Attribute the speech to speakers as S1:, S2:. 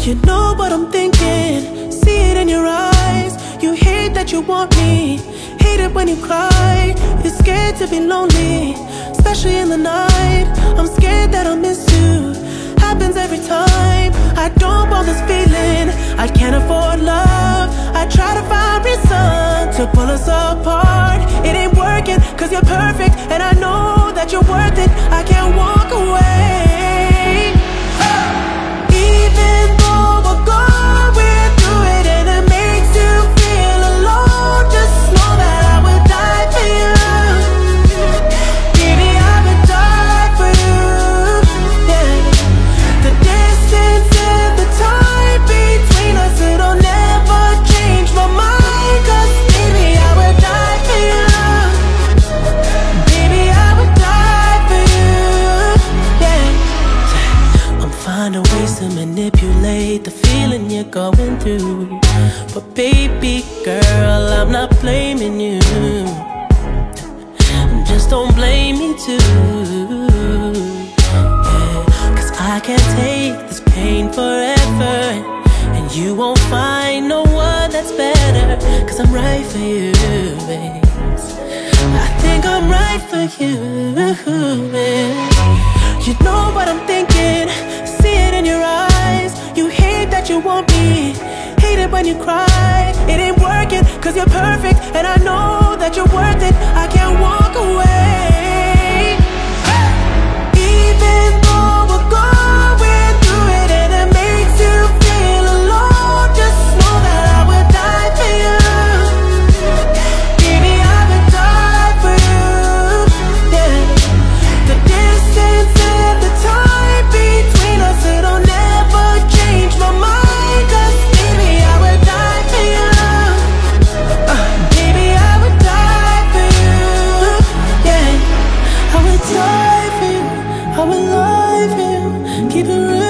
S1: you know what I'm thinking. See it in your eyes. You hate that you want me. Hate it when you cry. You're scared to be lonely, especially in the night. I'm scared that I'll miss you. Happens every time. I don't want this feeling. I can't afford love. The feeling you're going through. But baby girl, I'm not blaming you. Just don't blame me too. Yeah, Cause I can't take this pain forever. And you won't find no one that's better. Cause I'm right for you, babe. I think I'm right for you, babe. and you cry. It ain't working, cause you're perfect, and I know that you're worth it. I dive in, I'm alive. in, keep it real.